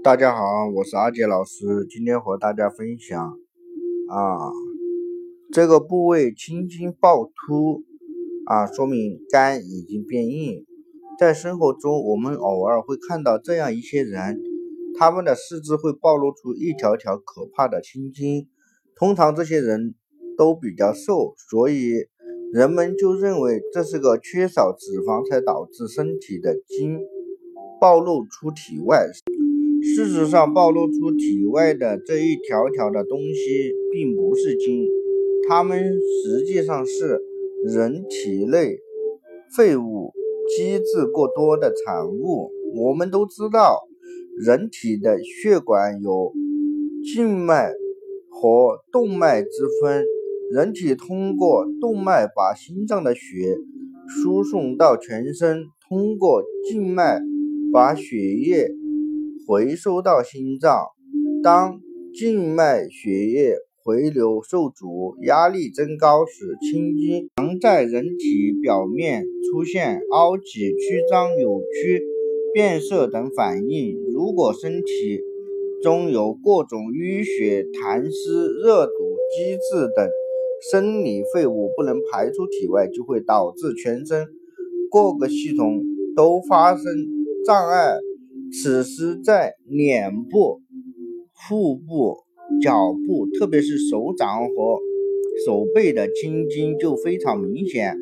大家好，我是阿杰老师，今天和大家分享啊，这个部位青筋暴突啊，说明肝已经变硬。在生活中，我们偶尔会看到这样一些人，他们的四肢会暴露出一条条可怕的青筋。通常这些人都比较瘦，所以人们就认为这是个缺少脂肪才导致身体的筋暴露出体外。事实上，暴露出体外的这一条条的东西并不是筋，它们实际上是人体内废物、积滞过多的产物。我们都知道，人体的血管有静脉和动脉之分，人体通过动脉把心脏的血输送到全身，通过静脉把血液。回收到心脏，当静脉血液回流受阻，压力增高，时青筋常在人体表面出现凹起、曲张、扭曲、变色等反应。如果身体中有各种淤血、痰湿、热堵、积滞等生理废物不能排出体外，就会导致全身各个系统都发生障碍。此时，在脸部、腹部、脚部，特别是手掌和手背的青筋就非常明显。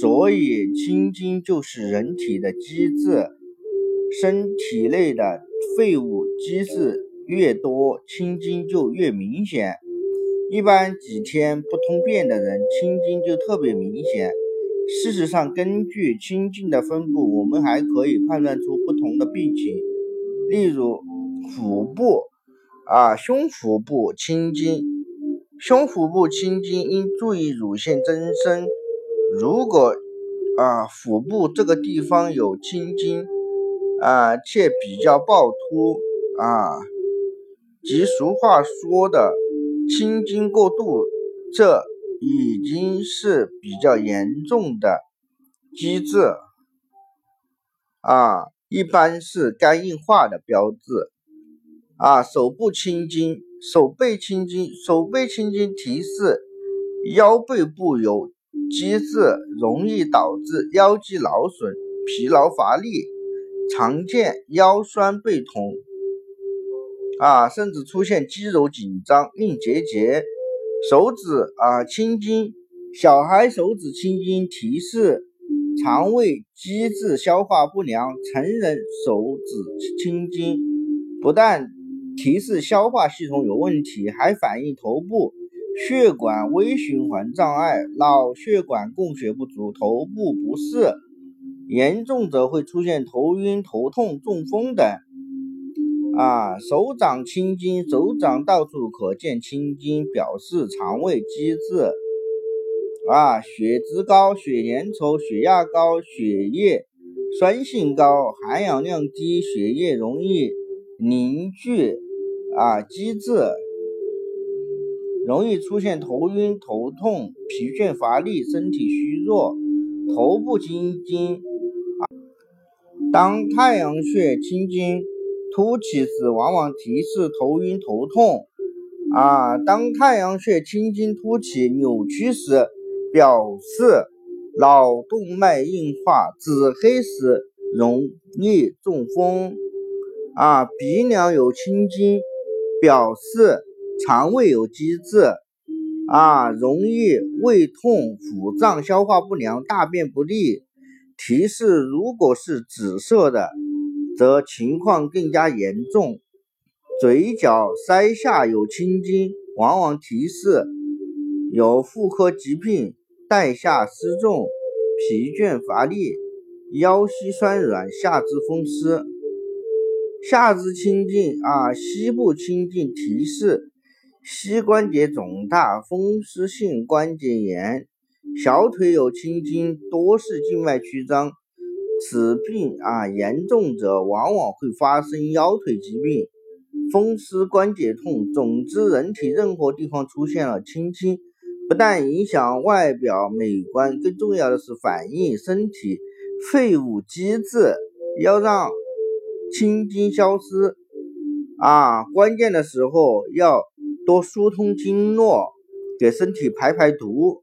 所以，青筋就是人体的机制，身体内的废物积滞越多，青筋就越明显。一般几天不通便的人，青筋就特别明显。事实上，根据青筋的分布，我们还可以判断出不同的病情。例如，腹部啊，胸腹部青筋，胸腹部青筋应注意乳腺增生。如果啊，腹部这个地方有青筋啊，且比较暴突啊，即俗话说的青筋过度，这已经是比较严重的积滞啊。一般是肝硬化的标志啊。手部青筋、手背青筋、手背青筋提示腰背部有积滞，容易导致腰肌劳损、疲劳乏力，常见腰酸背痛啊，甚至出现肌肉紧张、硬结节。手指啊青筋，小孩手指青筋提示。肠胃积滞、消化不良，成人手指青筋不但提示消化系统有问题，还反映头部血管微循环障碍、脑血管供血不足、头部不适，严重则会出现头晕、头痛、中风等。啊，手掌青筋，手掌到处可见青筋，表示肠胃积滞。啊，血脂高、血粘稠、血压高、血液酸性高、含氧量低、血液容易凝聚啊积滞，容易出现头晕、头痛、疲倦乏力、身体虚弱。头部青筋，当太阳穴青筋凸起时，往往提示头晕头痛。啊，当太阳穴青筋凸起、扭曲时。表示脑动脉硬化，紫黑时容易中风。啊，鼻梁有青筋，表示肠胃有积滞。啊，容易胃痛、腹胀、消化不良、大便不利。提示如果是紫色的，则情况更加严重。嘴角、腮下有青筋，往往提示有妇科疾病。带下失重、疲倦乏力、腰膝酸软、下肢风湿、下肢青筋啊，膝部青筋提示膝关节肿大、风湿性关节炎。小腿有青筋，多是静脉曲张，此病啊严重者往往会发生腰腿疾病、风湿关节痛。总之，人体任何地方出现了青筋。不但影响外表美观，更重要的是反映身体废物机制。要让青筋消失，啊，关键的时候要多疏通经络，给身体排排毒。